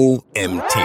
OMT.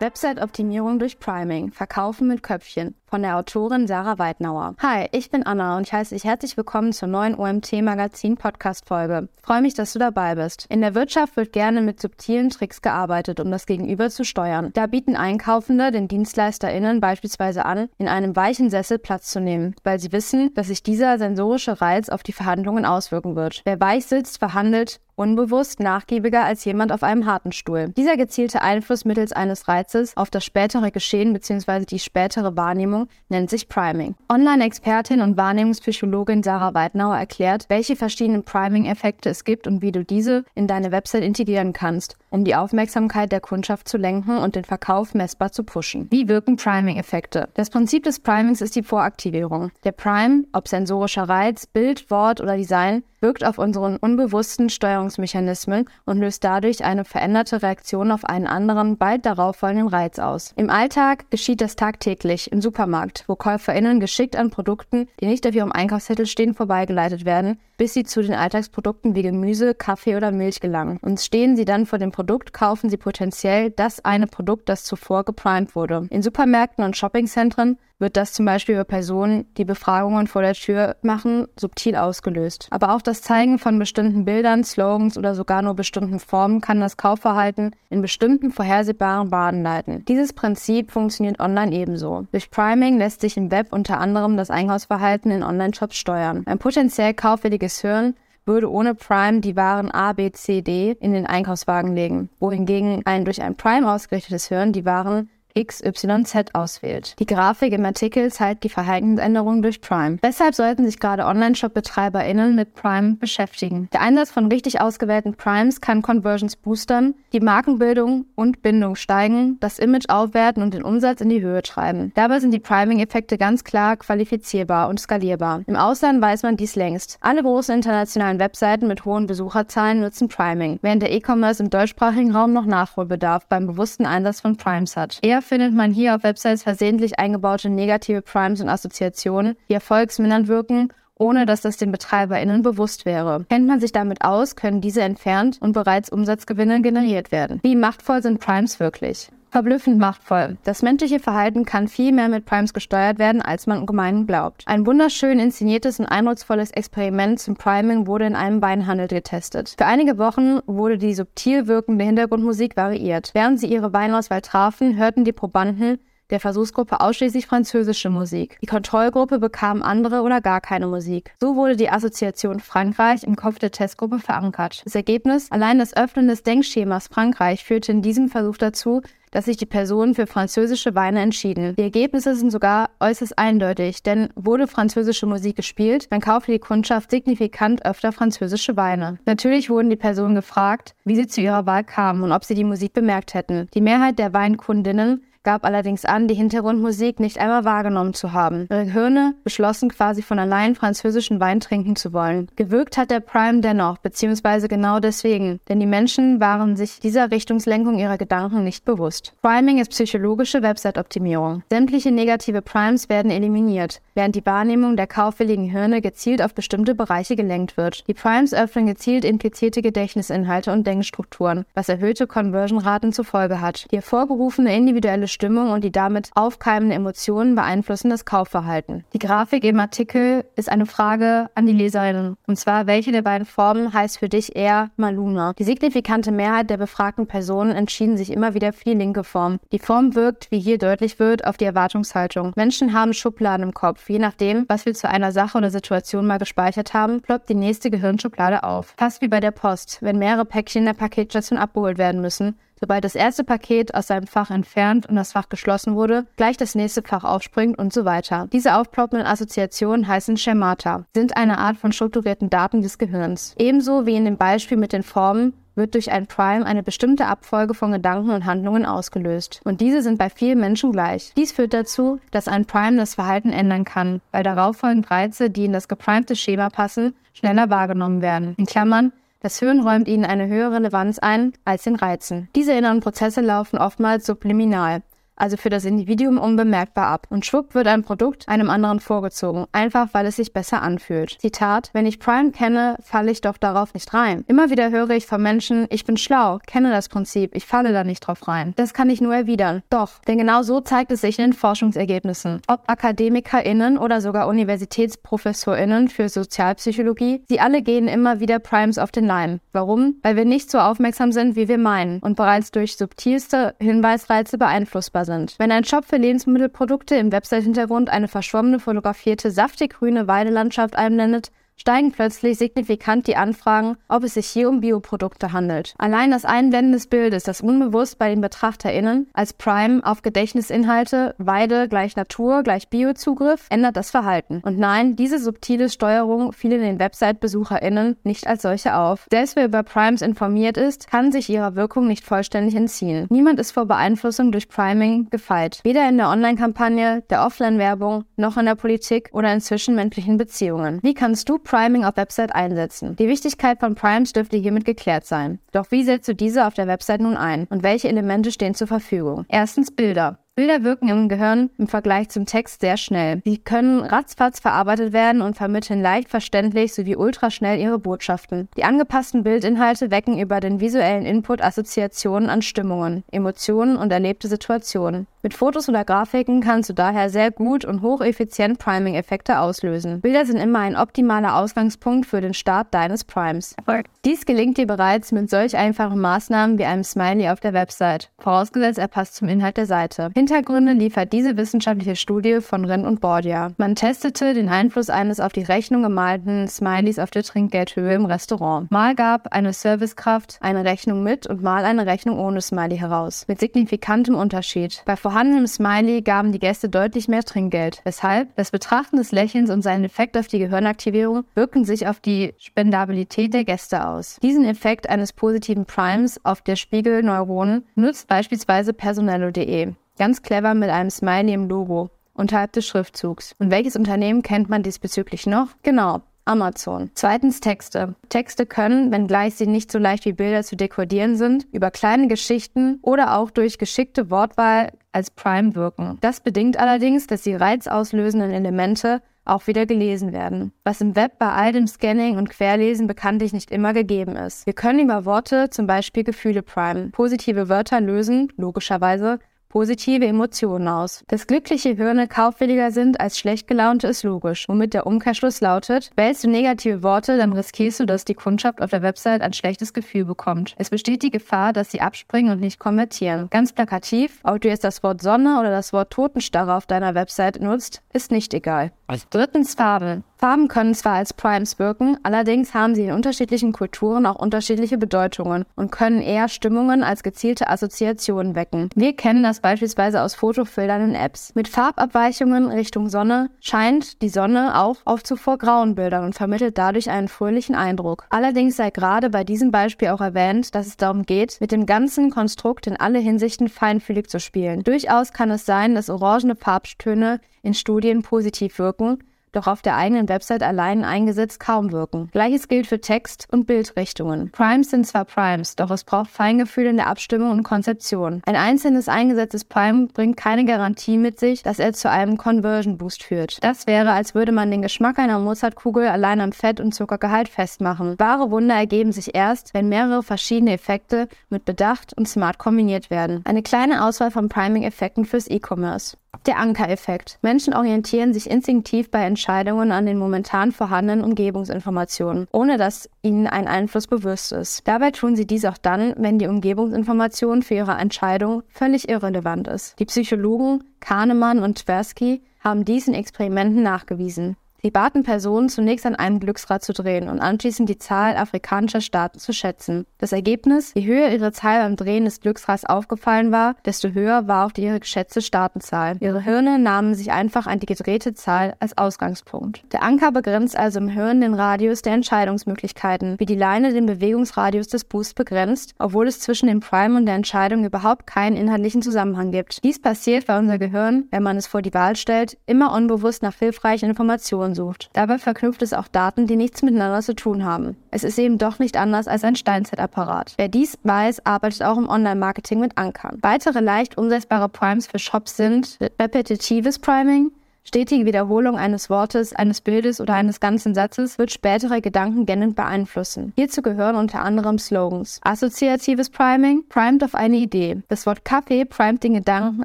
Website-Optimierung durch Priming. Verkaufen mit Köpfchen. Von der Autorin Sarah Weidnauer. Hi, ich bin Anna und ich heiße dich herzlich willkommen zur neuen OMT-Magazin-Podcast-Folge. Freue mich, dass du dabei bist. In der Wirtschaft wird gerne mit subtilen Tricks gearbeitet, um das Gegenüber zu steuern. Da bieten Einkaufende den DienstleisterInnen beispielsweise an, in einem weichen Sessel Platz zu nehmen, weil sie wissen, dass sich dieser sensorische Reiz auf die Verhandlungen auswirken wird. Wer weich sitzt, verhandelt unbewusst nachgiebiger als jemand auf einem harten Stuhl. Dieser gezielte Einfluss mittels eines Reizes auf das spätere Geschehen bzw. die spätere Wahrnehmung nennt sich Priming. Online-Expertin und Wahrnehmungspsychologin Sarah Weidnauer erklärt, welche verschiedenen Priming-Effekte es gibt und wie du diese in deine Website integrieren kannst, um die Aufmerksamkeit der Kundschaft zu lenken und den Verkauf messbar zu pushen. Wie wirken Priming-Effekte? Das Prinzip des Primings ist die Voraktivierung. Der Prime, ob sensorischer Reiz, Bild, Wort oder Design, wirkt auf unseren unbewussten Steuerungsmechanismen und löst dadurch eine veränderte Reaktion auf einen anderen, bald darauf folgenden Reiz aus. Im Alltag geschieht das tagtäglich im Supermarkt, wo KäuferInnen geschickt an Produkten, die nicht auf ihrem Einkaufszettel stehen, vorbeigeleitet werden, bis sie zu den Alltagsprodukten wie Gemüse, Kaffee oder Milch gelangen. Und stehen sie dann vor dem Produkt, kaufen sie potenziell das eine Produkt, das zuvor geprimed wurde. In Supermärkten und Shoppingzentren wird das zum Beispiel über Personen, die Befragungen vor der Tür machen, subtil ausgelöst. Aber auch das Zeigen von bestimmten Bildern, Slogans oder sogar nur bestimmten Formen kann das Kaufverhalten in bestimmten vorhersehbaren Bahnen leiten. Dieses Prinzip funktioniert online ebenso. Durch Priming lässt sich im Web unter anderem das Einkaufsverhalten in Online-Shops steuern. Ein potenziell kaufwilliges Hirn würde ohne Prime die Waren A, B, C, D in den Einkaufswagen legen, wohingegen ein durch ein Prime ausgerichtetes Hirn die Waren XYZ auswählt. Die Grafik im Artikel zeigt die Verhaltensänderung durch Prime. Weshalb sollten sich gerade Online-Shop-BetreiberInnen mit Prime beschäftigen? Der Einsatz von richtig ausgewählten Primes kann Conversions boostern, die Markenbildung und Bindung steigen, das Image aufwerten und den Umsatz in die Höhe treiben. Dabei sind die Priming-Effekte ganz klar qualifizierbar und skalierbar. Im Ausland weiß man dies längst. Alle großen internationalen Webseiten mit hohen Besucherzahlen nutzen Priming, während der E-Commerce im deutschsprachigen Raum noch Nachholbedarf beim bewussten Einsatz von Primes hat. Eher findet man hier auf Websites versehentlich eingebaute negative Primes und Assoziationen, die erfolgsmindernd wirken ohne dass das den BetreiberInnen bewusst wäre. Kennt man sich damit aus, können diese entfernt und bereits Umsatzgewinne generiert werden. Wie machtvoll sind Primes wirklich? Verblüffend machtvoll. Das menschliche Verhalten kann viel mehr mit Primes gesteuert werden, als man gemein glaubt. Ein wunderschön inszeniertes und eindrucksvolles Experiment zum Priming wurde in einem Weinhandel getestet. Für einige Wochen wurde die subtil wirkende Hintergrundmusik variiert. Während sie ihre Weinauswahl trafen, hörten die Probanden der Versuchsgruppe ausschließlich französische Musik. Die Kontrollgruppe bekam andere oder gar keine Musik. So wurde die Assoziation Frankreich im Kopf der Testgruppe verankert. Das Ergebnis, allein das Öffnen des Denkschemas Frankreich führte in diesem Versuch dazu, dass sich die Personen für französische Weine entschieden. Die Ergebnisse sind sogar äußerst eindeutig, denn wurde französische Musik gespielt, dann kaufte die Kundschaft signifikant öfter französische Weine. Natürlich wurden die Personen gefragt, wie sie zu ihrer Wahl kamen und ob sie die Musik bemerkt hätten. Die Mehrheit der Weinkundinnen gab allerdings an, die Hintergrundmusik nicht einmal wahrgenommen zu haben. Ihre Hirne beschlossen quasi von allein französischen Wein trinken zu wollen. Gewirkt hat der Prime dennoch, beziehungsweise genau deswegen, denn die Menschen waren sich dieser Richtungslenkung ihrer Gedanken nicht bewusst. Priming ist psychologische Website-Optimierung. Sämtliche negative Primes werden eliminiert, während die Wahrnehmung der kaufwilligen Hirne gezielt auf bestimmte Bereiche gelenkt wird. Die Primes öffnen gezielt implizierte Gedächtnisinhalte und Denkstrukturen, was erhöhte Conversion-Raten zur Folge hat. Die hervorgerufene individuelle Stimmung und die damit aufkeimenden Emotionen beeinflussen das Kaufverhalten. Die Grafik im Artikel ist eine Frage an die Leserinnen. Und zwar, welche der beiden Formen heißt für dich eher Maluna? Die signifikante Mehrheit der befragten Personen entschieden sich immer wieder für die linke Form. Die Form wirkt, wie hier deutlich wird, auf die Erwartungshaltung. Menschen haben Schubladen im Kopf. Je nachdem, was wir zu einer Sache oder Situation mal gespeichert haben, ploppt die nächste Gehirnschublade auf. Fast wie bei der Post, wenn mehrere Päckchen in der Paketstation abgeholt werden müssen, Sobald das erste Paket aus seinem Fach entfernt und das Fach geschlossen wurde, gleich das nächste Fach aufspringt und so weiter. Diese aufploppenden Assoziationen heißen Schemata, sind eine Art von strukturierten Daten des Gehirns. Ebenso wie in dem Beispiel mit den Formen wird durch ein Prime eine bestimmte Abfolge von Gedanken und Handlungen ausgelöst. Und diese sind bei vielen Menschen gleich. Dies führt dazu, dass ein Prime das Verhalten ändern kann, weil darauf folgende Reize, die in das geprimte Schema passen, schneller wahrgenommen werden. In Klammern, das Hören räumt ihnen eine höhere Relevanz ein als den Reizen. Diese inneren Prozesse laufen oftmals subliminal, also für das Individuum unbemerkbar ab. Und schwupp wird ein Produkt einem anderen vorgezogen, einfach weil es sich besser anfühlt. Zitat, wenn ich Prime kenne, falle ich doch darauf nicht rein. Immer wieder höre ich von Menschen, ich bin schlau, kenne das Prinzip, ich falle da nicht drauf rein. Das kann ich nur erwidern. Doch, denn genau so zeigt es sich in den Forschungsergebnissen. Ob AkademikerInnen oder sogar UniversitätsprofessorInnen für Sozialpsychologie, sie alle gehen immer wieder Primes auf den Leim. Warum? Weil wir nicht so aufmerksam sind, wie wir meinen und bereits durch subtilste Hinweisreize beeinflussbar sind. Wenn ein Shop für Lebensmittelprodukte im Website-Hintergrund eine verschwommene fotografierte saftig grüne Weidelandschaft einblendet, steigen plötzlich signifikant die Anfragen, ob es sich hier um Bioprodukte handelt. Allein das Einblenden des Bildes, das unbewusst bei den BetrachterInnen als Prime auf Gedächtnisinhalte Weide gleich Natur gleich Biozugriff ändert das Verhalten. Und nein, diese subtile Steuerung fiel in den Website-BesucherInnen nicht als solche auf. Selbst wer über Primes informiert ist, kann sich ihrer Wirkung nicht vollständig entziehen. Niemand ist vor Beeinflussung durch Priming gefeit. Weder in der Online-Kampagne, der Offline-Werbung, noch in der Politik oder in zwischenmenschlichen Beziehungen. Wie kannst du Priming auf Website einsetzen. Die Wichtigkeit von Primes dürfte hiermit geklärt sein. Doch wie setzt du diese auf der Website nun ein und welche Elemente stehen zur Verfügung? Erstens Bilder. Bilder wirken im Gehirn im Vergleich zum Text sehr schnell. Sie können ratzfatz verarbeitet werden und vermitteln leicht verständlich sowie ultraschnell ihre Botschaften. Die angepassten Bildinhalte wecken über den visuellen Input Assoziationen an Stimmungen, Emotionen und erlebte Situationen. Mit Fotos oder Grafiken kannst du daher sehr gut und hocheffizient Priming-Effekte auslösen. Bilder sind immer ein optimaler Ausgangspunkt für den Start deines Primes. Dies gelingt dir bereits mit solch einfachen Maßnahmen wie einem Smiley auf der Website, vorausgesetzt er passt zum Inhalt der Seite. Hintergründe liefert diese wissenschaftliche Studie von Rin und Bordia. Man testete den Einfluss eines auf die Rechnung gemalten Smileys auf der Trinkgeldhöhe im Restaurant. Mal gab eine Servicekraft eine Rechnung mit und mal eine Rechnung ohne Smiley heraus, mit signifikantem Unterschied. Bei vorhandenem Smiley gaben die Gäste deutlich mehr Trinkgeld, weshalb das Betrachten des Lächelns und seinen Effekt auf die Gehirnaktivierung wirken sich auf die Spendabilität der Gäste aus. Diesen Effekt eines positiven Primes auf der Spiegelneuronen nutzt beispielsweise personello.de. Ganz clever mit einem Smiley im Logo unterhalb des Schriftzugs. Und welches Unternehmen kennt man diesbezüglich noch? Genau, Amazon. Zweitens Texte. Texte können, wenngleich sie nicht so leicht wie Bilder zu dekodieren sind, über kleine Geschichten oder auch durch geschickte Wortwahl als Prime wirken. Das bedingt allerdings, dass die reizauslösenden Elemente auch wieder gelesen werden, was im Web bei all dem Scanning und Querlesen bekanntlich nicht immer gegeben ist. Wir können über Worte zum Beispiel Gefühle primen. Positive Wörter lösen, logischerweise, positive Emotionen aus. Dass glückliche Hirne kaufwilliger sind als schlecht gelaunte ist logisch, womit der Umkehrschluss lautet, wählst du negative Worte, dann riskierst du, dass die Kundschaft auf der Website ein schlechtes Gefühl bekommt. Es besteht die Gefahr, dass sie abspringen und nicht konvertieren. Ganz plakativ, ob du jetzt das Wort Sonne oder das Wort Totenstarre auf deiner Website nutzt, ist nicht egal. Drittens Farben. Farben können zwar als Primes wirken, allerdings haben sie in unterschiedlichen Kulturen auch unterschiedliche Bedeutungen und können eher Stimmungen als gezielte Assoziationen wecken. Wir kennen das beispielsweise aus Fotofiltern in Apps. Mit Farbabweichungen Richtung Sonne scheint die Sonne auch auf zuvor grauen Bildern und vermittelt dadurch einen fröhlichen Eindruck. Allerdings sei gerade bei diesem Beispiel auch erwähnt, dass es darum geht, mit dem ganzen Konstrukt in alle Hinsichten feinfühlig zu spielen. Durchaus kann es sein, dass orangene Farbtöne in Studien positiv wirken, doch auf der eigenen Website allein eingesetzt kaum wirken. Gleiches gilt für Text- und Bildrichtungen. Primes sind zwar Primes, doch es braucht Feingefühl in der Abstimmung und Konzeption. Ein einzelnes eingesetztes Prime bringt keine Garantie mit sich, dass er zu einem Conversion Boost führt. Das wäre, als würde man den Geschmack einer Mozartkugel allein am Fett- und Zuckergehalt festmachen. Wahre Wunder ergeben sich erst, wenn mehrere verschiedene Effekte mit Bedacht und smart kombiniert werden. Eine kleine Auswahl von Priming-Effekten fürs E-Commerce. Der Ankereffekt. Menschen orientieren sich instinktiv bei Entscheidungen an den momentan vorhandenen Umgebungsinformationen, ohne dass ihnen ein Einfluss bewusst ist. Dabei tun sie dies auch dann, wenn die Umgebungsinformation für ihre Entscheidung völlig irrelevant ist. Die Psychologen Kahnemann und Tversky haben dies in Experimenten nachgewiesen. Sie baten Personen zunächst an einem Glücksrad zu drehen und anschließend die Zahl afrikanischer Staaten zu schätzen. Das Ergebnis, je höher ihre Zahl beim Drehen des Glücksrads aufgefallen war, desto höher war auch ihre geschätzte Staatenzahl. Ihre Hirne nahmen sich einfach an die gedrehte Zahl als Ausgangspunkt. Der Anker begrenzt also im Hirn den Radius der Entscheidungsmöglichkeiten, wie die Leine den Bewegungsradius des Boosts begrenzt, obwohl es zwischen dem Prime und der Entscheidung überhaupt keinen inhaltlichen Zusammenhang gibt. Dies passiert, weil unser Gehirn, wenn man es vor die Wahl stellt, immer unbewusst nach hilfreichen Informationen sucht. Dabei verknüpft es auch Daten, die nichts miteinander zu tun haben. Es ist eben doch nicht anders als ein Steinzeitapparat. Wer dies weiß, arbeitet auch im Online-Marketing mit Ankern. Weitere leicht umsetzbare Primes für Shops sind repetitives Priming, Stetige Wiederholung eines Wortes, eines Bildes oder eines ganzen Satzes wird spätere Gedankengänge beeinflussen. Hierzu gehören unter anderem Slogans. Assoziatives Priming primet auf eine Idee. Das Wort Kaffee primet den Gedanken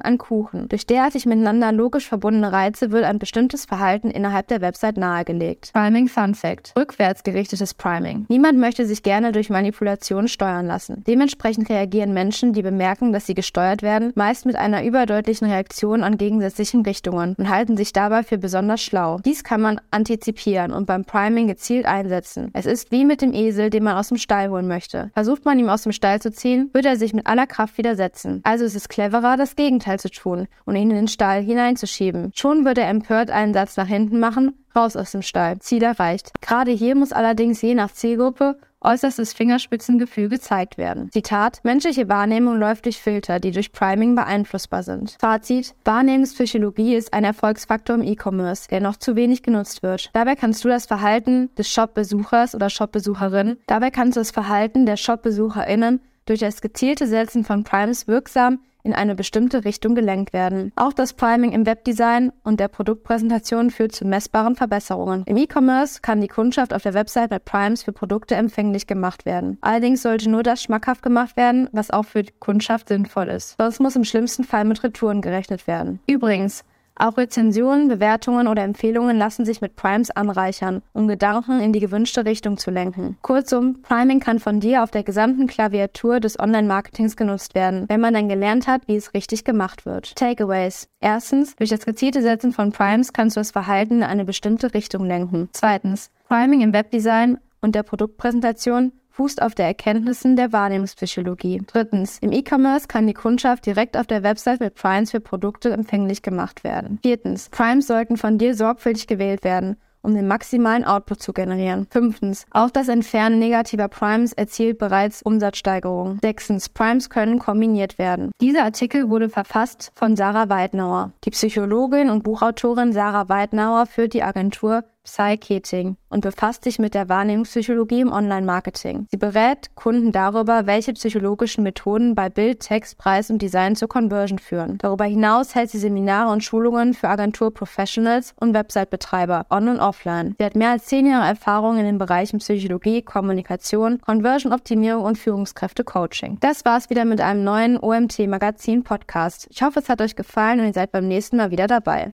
an Kuchen. Durch derartig miteinander logisch verbundene Reize wird ein bestimmtes Verhalten innerhalb der Website nahegelegt. Priming Fun Fact. Rückwärts gerichtetes Priming. Niemand möchte sich gerne durch Manipulation steuern lassen. Dementsprechend reagieren Menschen, die bemerken, dass sie gesteuert werden, meist mit einer überdeutlichen Reaktion an gegensätzlichen Richtungen und halten sich dabei für besonders schlau. Dies kann man antizipieren und beim Priming gezielt einsetzen. Es ist wie mit dem Esel, den man aus dem Stall holen möchte. Versucht man ihm aus dem Stall zu ziehen, wird er sich mit aller Kraft widersetzen. Also ist es cleverer, das Gegenteil zu tun und ihn in den Stall hineinzuschieben. Schon wird er empört einen Satz nach hinten machen, raus aus dem Stall. Ziel erreicht. Gerade hier muss allerdings je nach Zielgruppe äußerstes Fingerspitzengefühl gezeigt werden. Zitat, menschliche Wahrnehmung läuft durch Filter, die durch Priming beeinflussbar sind. Fazit, Wahrnehmungspsychologie ist ein Erfolgsfaktor im E-Commerce, der noch zu wenig genutzt wird. Dabei kannst du das Verhalten des Shop-Besuchers oder Shop-Besucherin, dabei kannst du das Verhalten der Shop-BesucherInnen durch das gezielte Setzen von Primes wirksam in eine bestimmte Richtung gelenkt werden. Auch das Priming im Webdesign und der Produktpräsentation führt zu messbaren Verbesserungen. Im E-Commerce kann die Kundschaft auf der Website mit Primes für Produkte empfänglich gemacht werden. Allerdings sollte nur das schmackhaft gemacht werden, was auch für die Kundschaft sinnvoll ist. Sonst muss im schlimmsten Fall mit Retouren gerechnet werden. Übrigens, auch Rezensionen, Bewertungen oder Empfehlungen lassen sich mit Primes anreichern, um Gedanken in die gewünschte Richtung zu lenken. Kurzum, Priming kann von dir auf der gesamten Klaviatur des Online-Marketings genutzt werden, wenn man dann gelernt hat, wie es richtig gemacht wird. Takeaways. Erstens, durch das gezielte Setzen von Primes kannst du das Verhalten in eine bestimmte Richtung lenken. Zweitens, Priming im Webdesign und der Produktpräsentation fußt auf der Erkenntnissen der Wahrnehmungspsychologie. Drittens, im E-Commerce kann die Kundschaft direkt auf der Website mit Primes für Produkte empfänglich gemacht werden. Viertens, Primes sollten von dir sorgfältig gewählt werden um den maximalen Output zu generieren. Fünftens, auch das Entfernen negativer Primes erzielt bereits Umsatzsteigerungen. Sechstens, Primes können kombiniert werden. Dieser Artikel wurde verfasst von Sarah Weidnauer. Die Psychologin und Buchautorin Sarah Weidnauer führt die Agentur Psycheting und befasst sich mit der Wahrnehmungspsychologie im Online-Marketing. Sie berät Kunden darüber, welche psychologischen Methoden bei Bild, Text, Preis und Design zur Conversion führen. Darüber hinaus hält sie Seminare und Schulungen für Agentur-Professionals und Website-Betreiber on- und offline. Sie hat mehr als zehn Jahre Erfahrung in den Bereichen Psychologie, Kommunikation, Conversion-Optimierung und Führungskräfte-Coaching. Das war's wieder mit einem neuen OMT-Magazin-Podcast. Ich hoffe, es hat euch gefallen und ihr seid beim nächsten Mal wieder dabei.